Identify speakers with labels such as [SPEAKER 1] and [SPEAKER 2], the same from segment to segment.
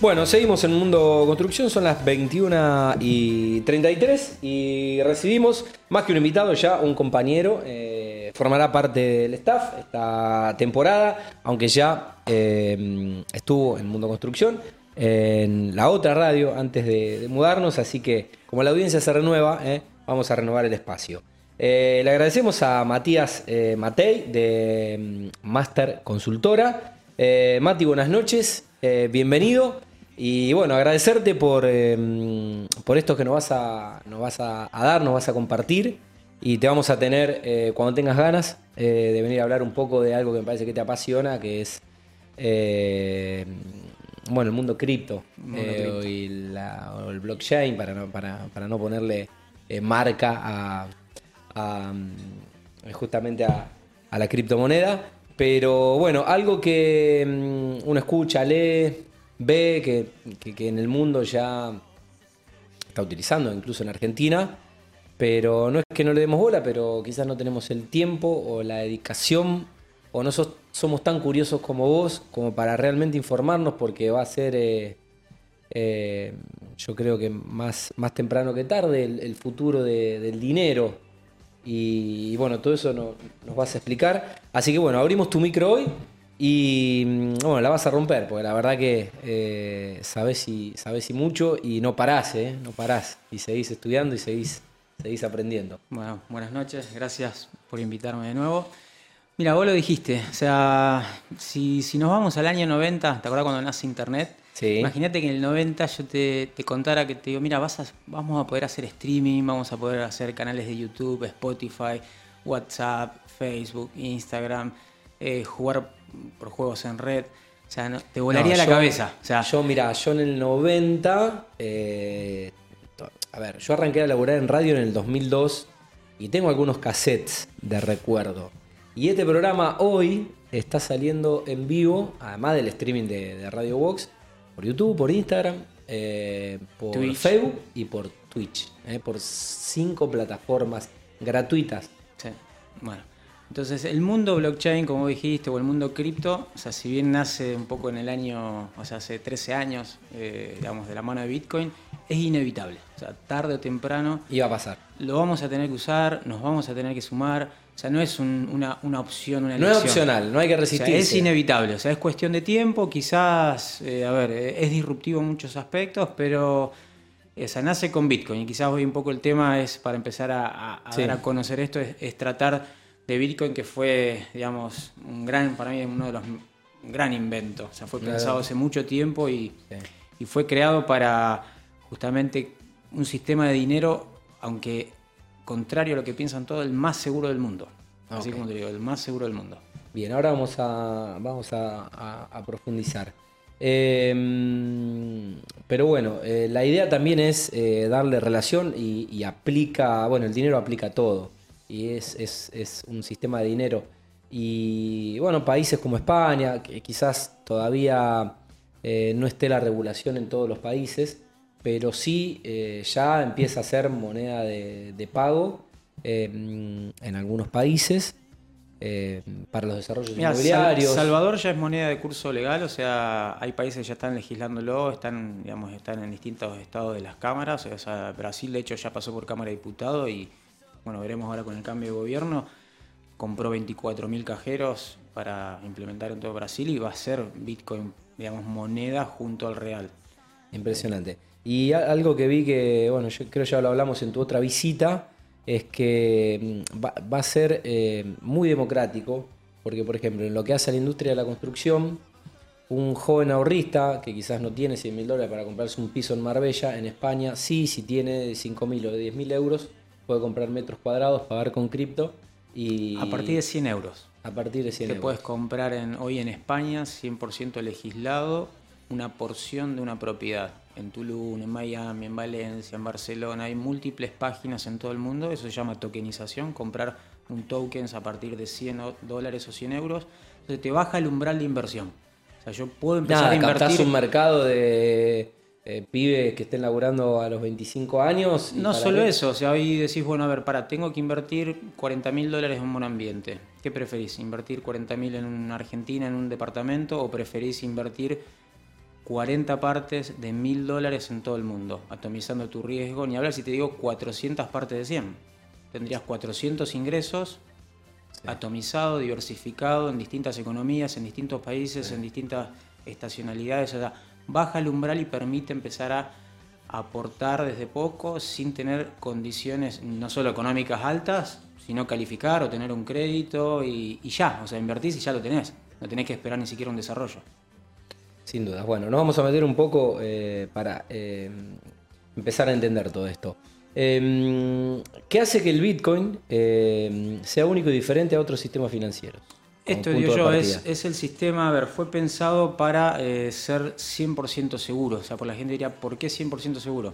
[SPEAKER 1] Bueno, seguimos en Mundo Construcción, son las 21 y 33 y recibimos, más que un invitado, ya un compañero, eh, formará parte del staff esta temporada, aunque ya eh, estuvo en Mundo Construcción, en la otra radio antes de, mudarnos, así que como la audiencia se renueva, eh, vamos a renovar el espacio. Le agradecemos a Matías Matei de mm, Master Consultora. Mati, buenas noches, bienvenido. Y bueno, agradecerte por, eh, por esto que nos vas, a, nos vas a, a dar, nos vas a compartir. Y te vamos a tener eh, cuando tengas ganas eh, de venir a hablar un poco de algo que me parece que te apasiona, que es bueno, el mundo cripto y la- o el blockchain, para no, para, para no ponerle marca a, a, mm, justamente a, a la criptomoneda. Pero bueno, algo que mm, uno escucha, lee, ve, que, que- en el mundo ya está utilizando, incluso en Argentina. Pero no es que no le demos bola, pero quizás no tenemos el tiempo o la dedicación o no somos tan curiosos como vos como para realmente informarnos porque va a ser, eh, eh, yo creo que más, más temprano que tarde, el, futuro de- del dinero. Y, bueno, todo eso no- nos vas a explicar. Así que bueno, abrimos tu micro hoy y mm, bueno, la vas a romper, porque la verdad que eh, sabés, y, sabés y mucho y no parás, ¿eh? No parás. Y seguís estudiando y seguís, seguís aprendiendo.
[SPEAKER 2] Bueno, buenas noches, gracias por invitarme de nuevo. Mira, vos lo dijiste, o sea, si, si nos vamos al año 90, ¿te acuerdas cuando nace Internet?
[SPEAKER 1] Sí.
[SPEAKER 2] Imagínate que en el 90 yo te, te contara que te digo, mira, vas a- vamos a poder hacer streaming, vamos a poder hacer canales de YouTube, Spotify, WhatsApp, Facebook, Instagram, eh, jugar por juegos en red. O sea, no- te volaría
[SPEAKER 1] No,
[SPEAKER 2] la
[SPEAKER 1] yo-
[SPEAKER 2] cabeza. O sea,
[SPEAKER 1] yo, mira, yo en el 90, eh, a ver, yo arranqué a laburar en radio en el 2002 y tengo algunos cassettes de recuerdo. Y este programa hoy está saliendo en vivo, además del streaming de, de Radio Box, por YouTube, por Instagram, eh, por
[SPEAKER 2] Twitch.
[SPEAKER 1] Facebook y por Twitch, eh, por cinco plataformas gratuitas.
[SPEAKER 2] Sí, bueno. Entonces, el mundo blockchain, como dijiste, o el mundo cripto, o sea, si bien nace un poco en el año, o sea, hace 13 años, eh, digamos, de la mano de Bitcoin, es inevitable. O sea, tarde o temprano
[SPEAKER 1] Iba a pasar.
[SPEAKER 2] lo vamos a tener que usar, nos vamos a tener que sumar. O sea, no es un- una, una opción, una
[SPEAKER 1] No es
[SPEAKER 2] elección.
[SPEAKER 1] opcional, no hay que
[SPEAKER 2] O sea,
[SPEAKER 1] resistirse.
[SPEAKER 2] es inevitable, o sea, es cuestión de tiempo, quizás, eh, a ver, eh, es disruptivo en muchos aspectos, pero o sea, nace con Bitcoin y quizás hoy un poco el tema es, para empezar a, a- a
[SPEAKER 1] Sí.
[SPEAKER 2] dar a conocer esto, es, es tratar de Bitcoin que fue, digamos, un gran, para mí uno de los, un gran invento, o sea, fue
[SPEAKER 1] Claro.
[SPEAKER 2] pensado hace mucho tiempo y,
[SPEAKER 1] Sí.
[SPEAKER 2] y fue creado para justamente un sistema de dinero, aunque contrario a lo que piensan todos, el más seguro del mundo. Así como te digo, el más seguro del mundo.
[SPEAKER 1] Bien, ahora vamos a, vamos a, a- a profundizar. Eh, pero bueno, eh, la idea también es eh, darle relación y, y aplica, bueno, el dinero aplica a todo. Y es, es- es un sistema de dinero. Y bueno, países como España, que quizás todavía eh, no esté la regulación en todos los países, pero sí eh, ya empieza a ser moneda de, de pago eh, en algunos países eh, para los desarrollos
[SPEAKER 2] Sal-
[SPEAKER 1] inmobiliarios.
[SPEAKER 2] Salvador ya es moneda de curso legal, o sea, hay países que ya están legislándolo, están, digamos, están en distintos estados de las cámaras, o sea, Brasil de hecho ya pasó por Cámara de Diputados y, bueno, veremos ahora con el cambio de gobierno, compró 24.000 cajeros para implementar en todo Brasil y va a ser Bitcoin, digamos, moneda junto al real.
[SPEAKER 1] Impresionante. Y algo que vi que, bueno, yo creo ya lo hablamos en tu otra visita, es que mm, va, va a ser eh, muy democrático, porque por ejemplo, en lo que hace a la industria de la construcción, un joven ahorrista que quizás no tiene 100 mil dólares para comprarse un piso en Marbella, en España, sí, si tiene 5 mil o 10 mil euros, puede comprar metros cuadrados, pagar con cripto y
[SPEAKER 2] A partir de 100 euros.
[SPEAKER 1] a partir de 100
[SPEAKER 2] Te
[SPEAKER 1] euros.
[SPEAKER 2] puedes comprar en, hoy en España, 100% legislado, una porción de una propiedad. En Tulum, en Miami, en Valencia, en Barcelona. Hay múltiples páginas en todo el mundo. Eso se llama tokenización. Comprar un tokens a partir de 100 o- dólares o 100 euros. Entonces te baja el umbral de inversión. O sea, yo puedo empezar
[SPEAKER 1] Nada,
[SPEAKER 2] a invertir.
[SPEAKER 1] un mercado de eh, pibes que estén laburando a los 25 años.
[SPEAKER 2] No solo
[SPEAKER 1] qué-
[SPEAKER 2] eso, o sea, hoy decís, bueno, a ver, para, tengo que invertir 40 mil dólares en un buen ambiente. ¿Qué preferís? ¿Invertir 40 mil en una Argentina, en un departamento, o preferís invertir 40 partes de 1000 dólares en todo el mundo, atomizando tu riesgo. Ni hablar si te digo 400 partes de 100. Tendrías 400 ingresos atomizado, diversificado en distintas economías, en distintos países, en distintas estacionalidades. O sea, baja el umbral y permite empezar a aportar desde poco sin tener condiciones no solo económicas altas, sino calificar o tener un crédito y, ya, o sea, invertís y ya lo tenés. No tenés que esperar ni siquiera un desarrollo.
[SPEAKER 1] Sin duda. Bueno, nos vamos a meter un poco eh, para eh, empezar a entender todo esto. Em, ¿Qué hace que el Bitcoin em, sea único y diferente a otros sistemas financieros?
[SPEAKER 2] Esto digo yo, es, es, el sistema, a ver, fue pensado para eh, ser 100% seguro. O sea, por la gente diría, ¿por qué 100% seguro?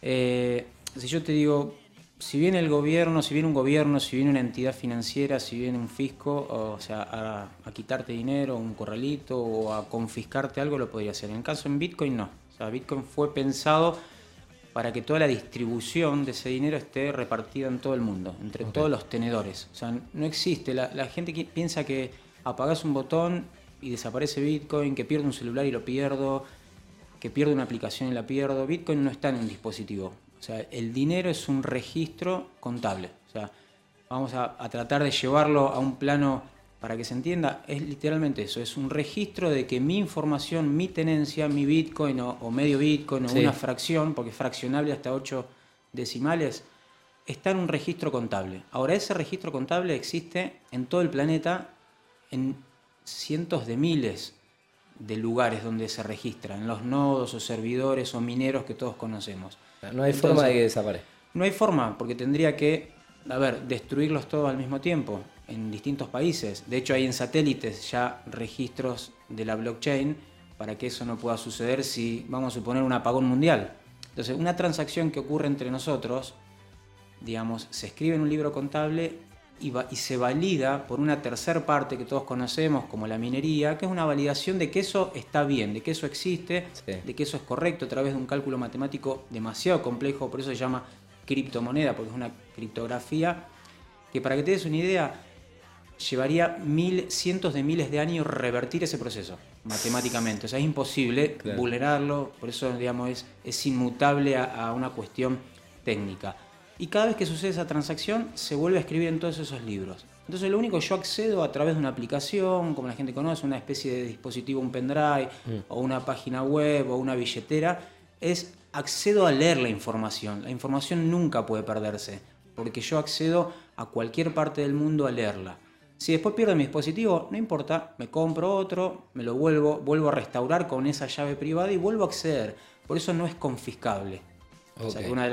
[SPEAKER 2] Eh, si yo te digo, si viene el gobierno, si viene un gobierno, si viene una entidad financiera, si viene un fisco, o sea, a, a quitarte dinero, un corralito o a confiscarte algo, lo podría hacer. En el caso en Bitcoin, no. O sea, Bitcoin fue pensado para que toda la distribución de ese dinero esté repartida en todo el mundo, entre todos los tenedores. O sea, no existe. La, gente piensa que apagas un botón y desaparece Bitcoin, que pierdo un celular y lo pierdo, que pierdo una aplicación y la pierdo. Bitcoin no está en un dispositivo. O sea, el dinero es un registro contable. O sea, vamos a tratar de llevarlo a un plano para que se entienda, es literalmente eso, es un registro de que mi información, mi tenencia, mi Bitcoin o, medio Bitcoin o una fracción, porque es fraccionable hasta 8 decimales, está en un registro contable. Ahora, ese registro contable existe en todo el planeta en cientos de miles de lugares donde se registra, en los nodos o servidores o mineros que todos conocemos.
[SPEAKER 1] No hay forma de que desaparezca.
[SPEAKER 2] No hay forma, porque tendría que, a ver, destruirlos todos al mismo tiempo en distintos países. De hecho, hay en satélites ya registros de la blockchain para que eso no pueda suceder si vamos a suponer un apagón mundial. Entonces, una transacción que ocurre entre nosotros, digamos, se escribe en un libro contable y, y se valida por una tercera parte que todos conocemos como la minería, que es una validación de que eso está bien, de que eso existe, de que eso es correcto a través de un cálculo matemático demasiado complejo, por eso se llama criptomoneda, porque es una criptografía que para que te des una idea, llevaría mil, cientos de miles de años revertir ese proceso matemáticamente. O sea, es imposible vulnerarlo, por eso digamos, es, es inmutable a, una cuestión técnica. Y cada vez que sucede esa transacción, se vuelve a escribir en todos esos libros. Entonces, lo único yo accedo a través de una aplicación, como la gente conoce, una especie de dispositivo, un pendrive, mm. o una página web, o una billetera, es accedo a leer la información. La información nunca puede perderse, porque yo accedo a cualquier parte del mundo a leerla. Si después pierdo mi dispositivo, no importa, me compro otro, me lo vuelvo, vuelvo a restaurar con esa llave privada y vuelvo a acceder. Por eso no es confiscable. O sea, que una de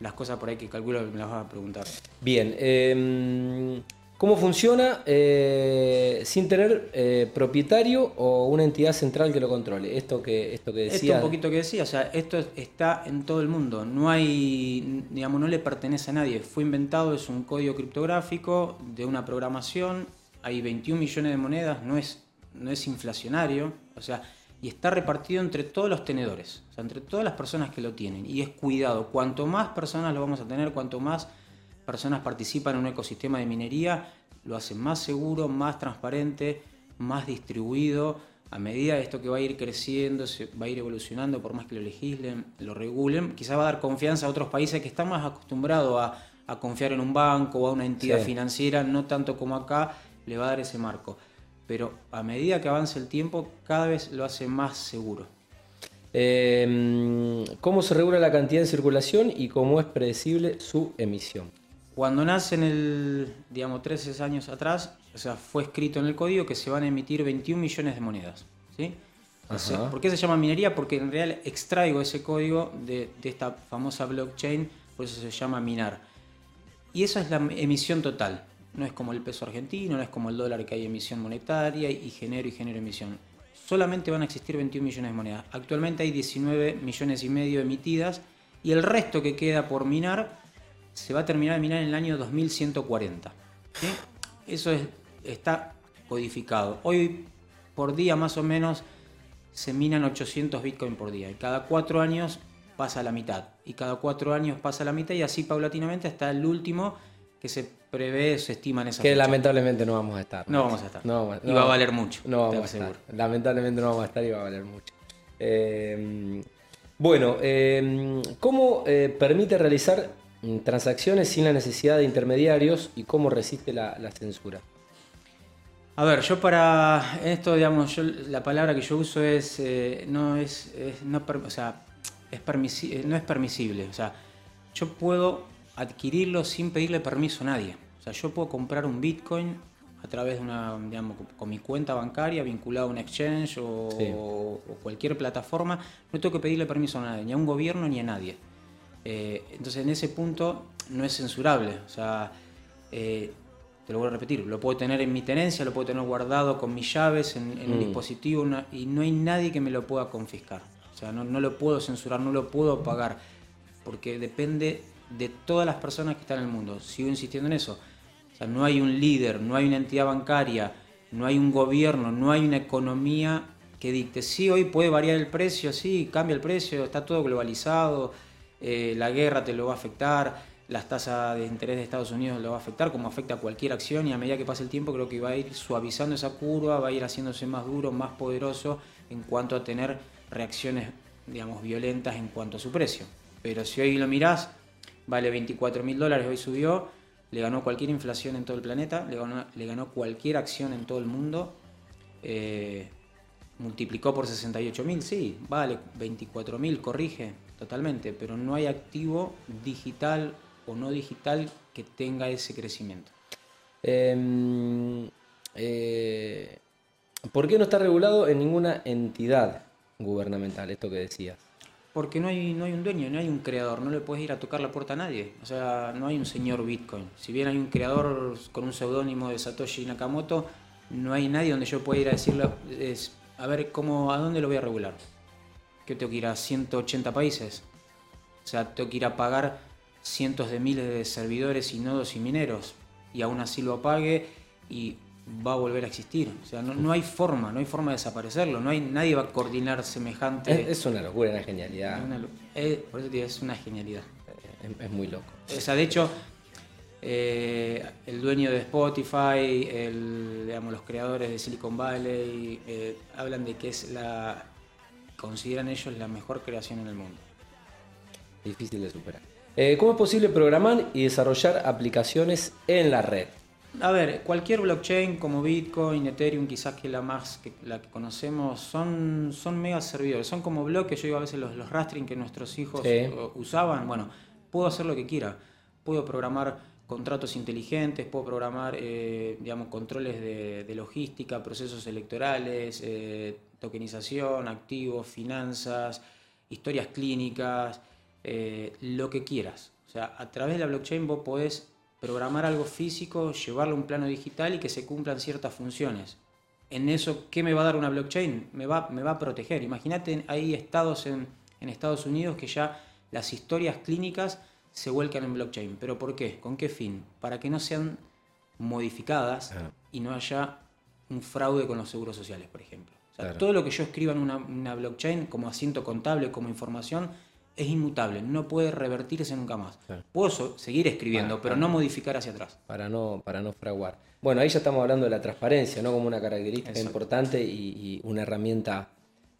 [SPEAKER 2] las, cosas por ahí que calculo me las vas a preguntar.
[SPEAKER 1] Bien, eh, ¿Cómo funciona eh, sin tener eh, propietario o una entidad central que lo controle? Esto que, esto que decía.
[SPEAKER 2] Esto un poquito que decía, o sea, esto está en todo el mundo. No hay, digamos, no le pertenece a nadie. Fue inventado, es un código criptográfico de una programación. Hay 21 millones de monedas, no es, no es inflacionario. O sea, y está repartido entre todos los tenedores, o sea, entre todas las personas que lo tienen. Y es cuidado. Cuanto más personas lo vamos a tener, cuanto más personas participan en un ecosistema de minería, lo hacen más seguro, más transparente, más distribuido. A medida de esto que va a ir creciendo, se va a ir evolucionando, por más que lo legislen, lo regulen, quizá va a dar confianza a otros países que están más acostumbrados a, confiar en un banco o a una entidad financiera, no tanto como acá, le va a dar ese marco. Pero a medida que avance el tiempo, cada vez lo hace más seguro.
[SPEAKER 1] Em, ¿Cómo se regula la cantidad de circulación y cómo es predecible su emisión?
[SPEAKER 2] Cuando nace en el, digamos, 13 años atrás, o sea, fue escrito en el código que se van a emitir 21 millones de monedas. ¿sí? ¿Por qué se llama minería? Porque en realidad extraigo ese código de, esta famosa blockchain, por eso se llama minar. Y esa es la emisión total. No es como el peso argentino, no es como el dólar que hay emisión monetaria y genero y genero emisión. Solamente van a existir 21 millones de monedas. Actualmente hay 19 millones y medio emitidas y el resto que queda por minar se va a terminar de minar en el año 2140. Eso está codificado. Hoy por día más o menos se minan 800 Bitcoin por día y cada cuatro años pasa la mitad y cada cuatro años pasa la mitad y así paulatinamente hasta el último que se prevé, se estima en esa
[SPEAKER 1] Que lamentablemente no vamos a estar.
[SPEAKER 2] No, vamos a estar. y va a valer mucho.
[SPEAKER 1] No vamos a estar. Lamentablemente no vamos a estar y va a valer mucho. Eh, bueno, eh, ¿cómo eh, permite realizar transacciones sin la necesidad de intermediarios y cómo resiste la, la censura?
[SPEAKER 2] A ver, yo para esto, digamos, yo, la palabra que yo uso es, eh, no es, es no, per- o sea, es permisi- eh, no es permisible. O sea, yo puedo adquirirlo sin pedirle permiso a nadie. O sea, yo puedo comprar un Bitcoin a través de una, digamos, con- con mi cuenta bancaria vinculada a un exchange o,
[SPEAKER 1] Sí.
[SPEAKER 2] o cualquier plataforma. No tengo que pedirle permiso a nadie, ni a un gobierno ni a nadie. Eh, entonces, en ese punto no es censurable. O sea, eh, te lo voy a repetir, lo puedo tener en mi tenencia, lo puedo tener guardado con mis llaves en, en un
[SPEAKER 1] Mm.
[SPEAKER 2] dispositivo una- y no hay nadie que me lo pueda confiscar. O sea, no, no lo puedo censurar, no lo puedo pagar, porque depende de todas las personas que están en el mundo. Sigo insistiendo en eso. O sea, no hay un líder, no hay una entidad bancaria, no hay un gobierno, no hay una economía que dicte, sí, hoy puede variar el precio, sí, cambia el precio, está todo globalizado, eh, la guerra te lo va a afectar, las tasas de interés de Estados Unidos lo va a afectar, como afecta a cualquier acción, y a medida que pase el tiempo creo que va a ir suavizando esa curva, va a ir haciéndose más duro, más poderoso en cuanto a tener reacciones, digamos, violentas en cuanto a su precio. Pero si hoy lo mirás, vale 24 mil dólares, hoy subió, le ganó cualquier inflación en todo el planeta, le ganó, cualquier acción en todo el mundo, eh, multiplicó por 68 mil, sí, vale 24 mil, corrige totalmente, pero no hay activo digital o no digital que tenga ese crecimiento.
[SPEAKER 1] Eh, eh, ¿Por qué no está regulado en ninguna entidad gubernamental, esto que decías?
[SPEAKER 2] Porque no hay, no hay un dueño, no hay un creador, no le puedes ir a tocar la puerta a nadie. O sea, no hay un señor Bitcoin. Si bien hay un creador con un seudónimo de Satoshi Nakamoto, no hay nadie donde yo pueda ir a decirle, es, a ver, cómo, ¿a dónde lo voy a regular? ¿Que tengo que ir a 180 países? O sea, tengo que ir a pagar cientos de miles de servidores y nodos y mineros y aún así lo apague y va a volver a existir. O sea, no, no hay forma, no hay forma de desaparecerlo, no hay, nadie va a coordinar semejante...
[SPEAKER 1] Es, es una locura, una genialidad.
[SPEAKER 2] Una por eso te digo, es una genialidad.
[SPEAKER 1] Es, es muy loco.
[SPEAKER 2] O sea, de hecho, eh, el dueño de Spotify, el, digamos, los creadores de Silicon Valley, eh, hablan de que es la. Consideran ellos la mejor creación en el mundo.
[SPEAKER 1] Difícil de superar. Eh, ¿Cómo es posible programar y desarrollar aplicaciones en la red?
[SPEAKER 2] A ver, cualquier blockchain como Bitcoin, Ethereum, quizás que la más que la que conocemos, son, son mega servidores, son como bloques, yo digo a veces los, los rastring que nuestros hijos
[SPEAKER 1] Sí.
[SPEAKER 2] eh, usaban, bueno, puedo hacer lo que quiera, puedo programar contratos inteligentes, puedo programar, eh, digamos, controles de, de logística, procesos electorales, eh, tokenización, activos, finanzas, historias clínicas, eh, lo que quieras. O sea, a través de la blockchain vos podés programar algo físico, llevarlo a un plano digital y que se cumplan ciertas funciones. En eso, ¿qué me va a dar una blockchain? Me va, me va a proteger. Imagínate, hay estados en, en Estados Unidos que ya las historias clínicas se vuelcan en blockchain. ¿Pero por qué? ¿Con qué fin? Para que no sean modificadas
[SPEAKER 1] Ah.
[SPEAKER 2] y no haya un fraude con los seguros sociales, por ejemplo. O sea,
[SPEAKER 1] Claro.
[SPEAKER 2] todo lo que yo escriba en una, una blockchain como asiento contable, como información, es inmutable, no puede revertirse nunca más.
[SPEAKER 1] Claro.
[SPEAKER 2] Puedo so- seguir escribiendo, pero no modificar hacia atrás.
[SPEAKER 1] Para no, para no fraguar. Bueno, ahí ya estamos hablando de la transparencia, ¿no? Como una característica
[SPEAKER 2] Exacto.
[SPEAKER 1] importante y, y una herramienta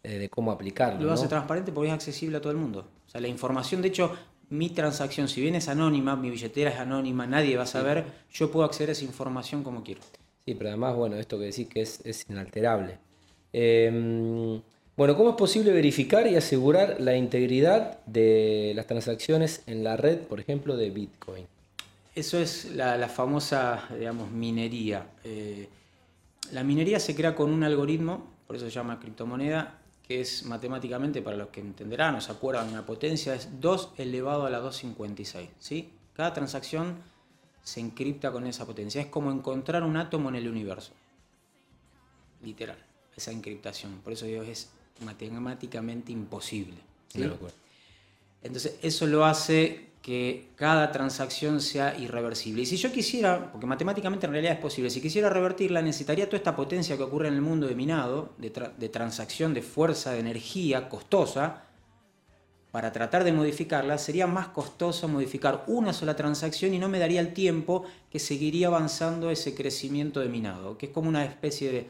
[SPEAKER 1] eh, de cómo aplicarlo.
[SPEAKER 2] Lo
[SPEAKER 1] ¿no?
[SPEAKER 2] hace transparente porque es accesible a todo el mundo. O sea, la información, de hecho, mi transacción, si bien es anónima, mi billetera es anónima, nadie va a saber, yo puedo acceder a esa información como quiero.
[SPEAKER 1] Sí, pero además, bueno, esto que decís que es, es inalterable. Eh, bueno, ¿cómo es posible verificar y asegurar la integridad de las transacciones en la red, por ejemplo, de Bitcoin?
[SPEAKER 2] Eso es la, la famosa, digamos, minería. Eh, la minería se crea con un algoritmo, por eso se llama criptomoneda, que es matemáticamente, para los que entenderán o se acuerdan, una potencia es 2 elevado a la 256. ¿sí? Cada transacción se encripta con esa potencia. Es como encontrar un átomo en el universo. Literal, esa encriptación. Por eso digo, es matemáticamente imposible. Entonces, eso lo hace que cada transacción sea irreversible. Y si yo quisiera, porque matemáticamente en realidad es posible, si quisiera revertirla, necesitaría toda esta potencia que ocurre en el mundo de minado, de, tra- de transacción de fuerza, de energía costosa, para tratar de modificarla, sería más costoso modificar una sola transacción y no me daría el tiempo que seguiría avanzando ese crecimiento de minado, que es como una especie de,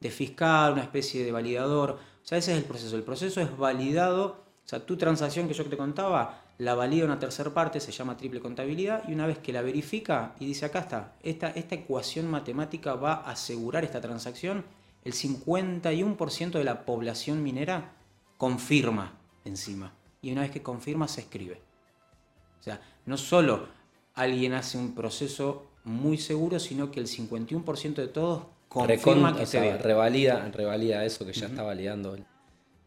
[SPEAKER 2] de fiscal, una especie de validador. O sea, ese es el proceso. El proceso es validado, o sea, tu transacción que yo te contaba, la valida una tercera parte, se llama triple contabilidad, y una vez que la verifica y dice acá está, esta, esta ecuación matemática va a asegurar esta transacción, el 51% de la población minera confirma encima. Y una vez que confirma, se escribe. O sea, no solo alguien hace un proceso muy seguro, sino que el 51% de todos confirma que se
[SPEAKER 1] revalida, revalida eso que ya está validando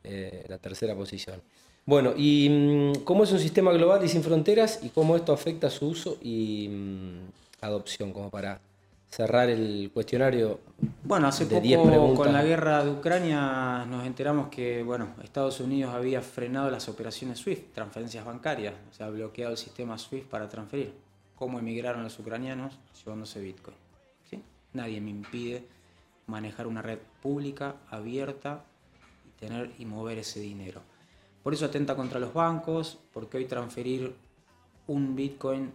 [SPEAKER 1] eh, la tercera posición. Bueno, ¿y mm, cómo es un sistema global y sin fronteras y cómo esto afecta su uso y mm, adopción? Como para cerrar el cuestionario.
[SPEAKER 2] Bueno, hace poco con la guerra de Ucrania nos enteramos que bueno, Estados Unidos había frenado las operaciones SWIFT, transferencias bancarias, o sea, bloqueado el sistema SWIFT para transferir. ¿Cómo emigraron los ucranianos llevándose Bitcoin? Nadie me impide manejar una red pública, abierta y tener y mover ese dinero. Por eso atenta contra los bancos, porque hoy transferir un Bitcoin,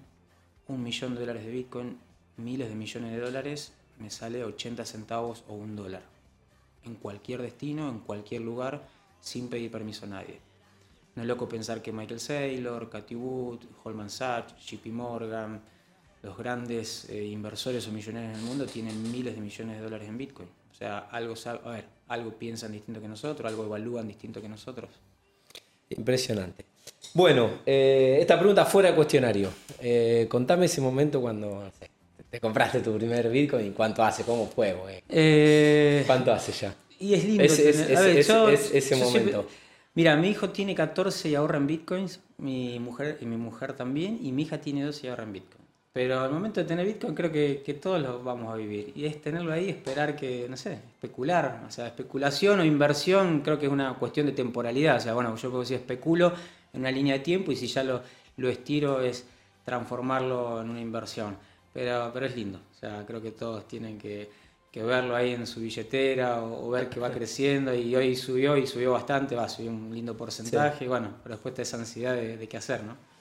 [SPEAKER 2] un millón de dólares de Bitcoin, miles de millones de dólares, me sale 80 centavos o un dólar. En cualquier destino, en cualquier lugar, sin pedir permiso a nadie. No es loco pensar que Michael Saylor, Cathy Wood, Goldman Sachs, JP Morgan, los grandes eh, inversores o millonarios en el mundo tienen miles de millones de dólares en Bitcoin. O sea, algo, a ver, algo piensan distinto que nosotros, algo evalúan distinto que nosotros.
[SPEAKER 1] Impresionante. Bueno, eh, esta pregunta fuera de cuestionario. Eh, contame ese momento cuando te compraste tu primer Bitcoin y cuánto hace, cómo fue, ¿Cuánto hace ya?
[SPEAKER 2] Y es lindo.
[SPEAKER 1] ese momento.
[SPEAKER 2] mira, mi hijo tiene 14 y ahorra en Bitcoins, mi mujer y mi mujer también, y mi hija tiene 12 y ahorra en Bitcoin. Pero al momento de tener Bitcoin creo que, que, todos lo vamos a vivir. Y es tenerlo ahí, esperar que, no sé, especular. O sea, especulación o inversión creo que es una cuestión de temporalidad. O sea, bueno, yo puedo decir especulo en una línea de tiempo y si ya lo, lo estiro es transformarlo en una inversión. Pero, pero es lindo. O sea, creo que todos tienen que, que verlo ahí en su billetera o, ver que va creciendo. Y hoy subió y subió bastante, va, subió un lindo porcentaje. Bueno, pero después está esa ansiedad de, de qué hacer, ¿no?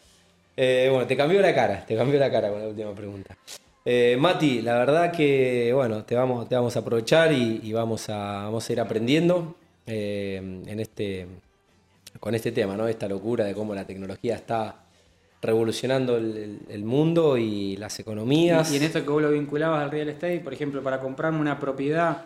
[SPEAKER 1] Eh, bueno, te cambió la cara, te cambió la cara con la última pregunta. Eh, Mati, la verdad que bueno, te vamos, te vamos a aprovechar y, vamos, a, vamos a ir aprendiendo eh, en este, con este tema, ¿no? Esta locura de cómo la tecnología está revolucionando el, mundo y las economías.
[SPEAKER 2] Y, en esto que vos lo vinculabas al real estate, por ejemplo, para comprarme una propiedad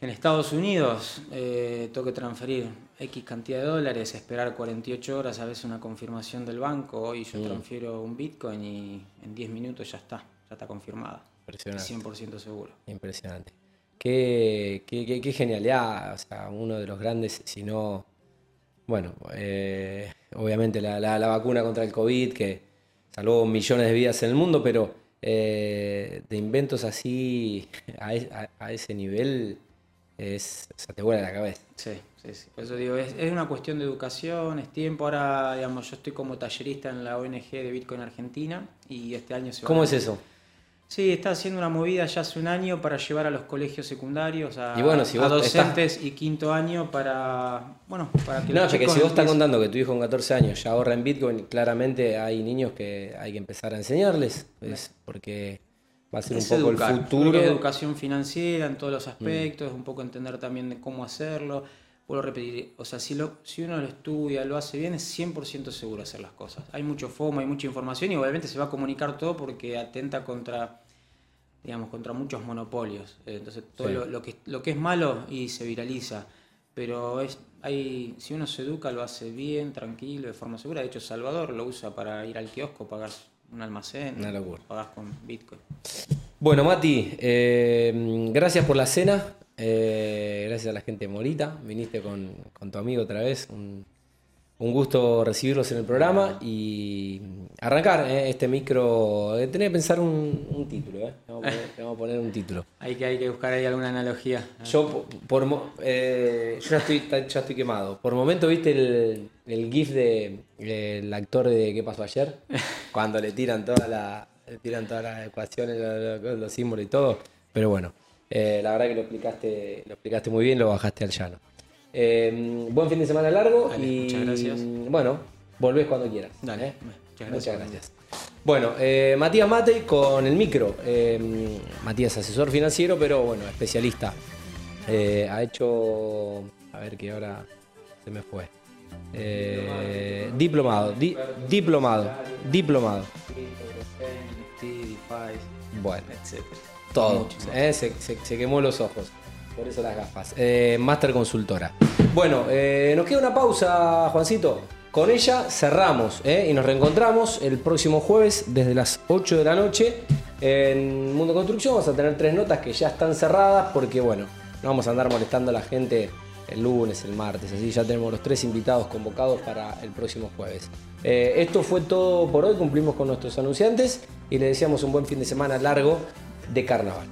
[SPEAKER 2] en Estados Unidos, tengo que transferir X cantidad de dólares, esperar 48 horas a veces una confirmación del banco, hoy yo mm. transfiero un Bitcoin y en 10 minutos ya está, ya está confirmada. Impresionante. 100% seguro.
[SPEAKER 1] Impresionante. Qué, qué, genialidad, o sea, uno de los grandes, si no, bueno, eh, obviamente la, vacuna contra el COVID que salvó millones de vidas en el mundo, pero eh, de inventos así a, ese nivel es, o sea, te vuela la cabeza.
[SPEAKER 2] Sí. Sí, sí. Por eso digo, es, una cuestión de educación, es tiempo. Ahora, digamos, yo estoy como tallerista en la ONG de Bitcoin Argentina y este año se
[SPEAKER 1] ¿Cómo es eso?
[SPEAKER 2] Sí, está haciendo una movida ya hace un año para llevar a los colegios secundarios, a, a docentes y quinto año para, bueno, para
[SPEAKER 1] que No, es que si vos estás contando que tu hijo con 14 años ya ahorra en Bitcoin, claramente hay niños que hay que empezar a enseñarles, es porque va a ser un poco el futuro.
[SPEAKER 2] educación financiera en todos los mm. aspectos, un poco entender también de cómo hacerlo vuelvo a repetir, o sea, si, lo, si uno lo estudia, lo hace bien, es 100% seguro hacer las cosas. Hay mucho FOMO, hay mucha información y obviamente se va a comunicar todo porque atenta contra, digamos, contra muchos monopolios. Eh, entonces, todo lo, que, lo que es malo y se viraliza. Pero es, hay, si uno se educa, lo hace bien, tranquilo, de forma segura. De hecho, Salvador lo usa para ir al kiosco, pagar un almacén, pagas con Bitcoin.
[SPEAKER 1] Bueno, Mati, eh, gracias por la cena. Eh, gracias a la gente de Morita. Viniste con, tu amigo otra vez. Un, gusto recibirlos en el programa y arrancar eh, este micro. Eh, Tener que pensar un, título. Eh. Vamos, a poner, un título.
[SPEAKER 2] hay, que, hay que buscar ahí alguna analogía.
[SPEAKER 1] Yo, por, yo ya, estoy, ya estoy quemado. Por momento, ¿viste el, el GIF del de, actor de ¿Qué pasó ayer? Cuando le tiran toda la, le tiran todas las ecuaciones, los símbolos y todo. Pero bueno. Eh, la verdad que lo explicaste, lo explicaste muy bien, lo bajaste al llano. Eh, buen fin de semana largo y muchas gracias. bueno, volvés cuando quieras.
[SPEAKER 2] Dale,
[SPEAKER 1] ¿eh? muchas gracias. Bueno, Matías Mate con el micro. Matías asesor financiero, pero bueno, especialista. ha hecho A ver que ahora se me fue. Eh, diplomado, di- diplomado, diplomado. Bueno, todo. eh, se, se- se quemó los ojos. Por eso las gafas. Eh, Master Consultora. Bueno, eh, nos queda una pausa, Juancito. Con ella cerramos eh, y nos reencontramos el próximo jueves desde las 8 de la noche en Mundo Construcción. Vamos a tener tres notas que ya están cerradas porque, bueno, no vamos a andar molestando a la gente el lunes, el martes. Así ya tenemos los tres invitados convocados para el próximo jueves. Eh, esto fue todo por hoy. Cumplimos con nuestros anunciantes y les deseamos un buen fin de semana largo de carnaval.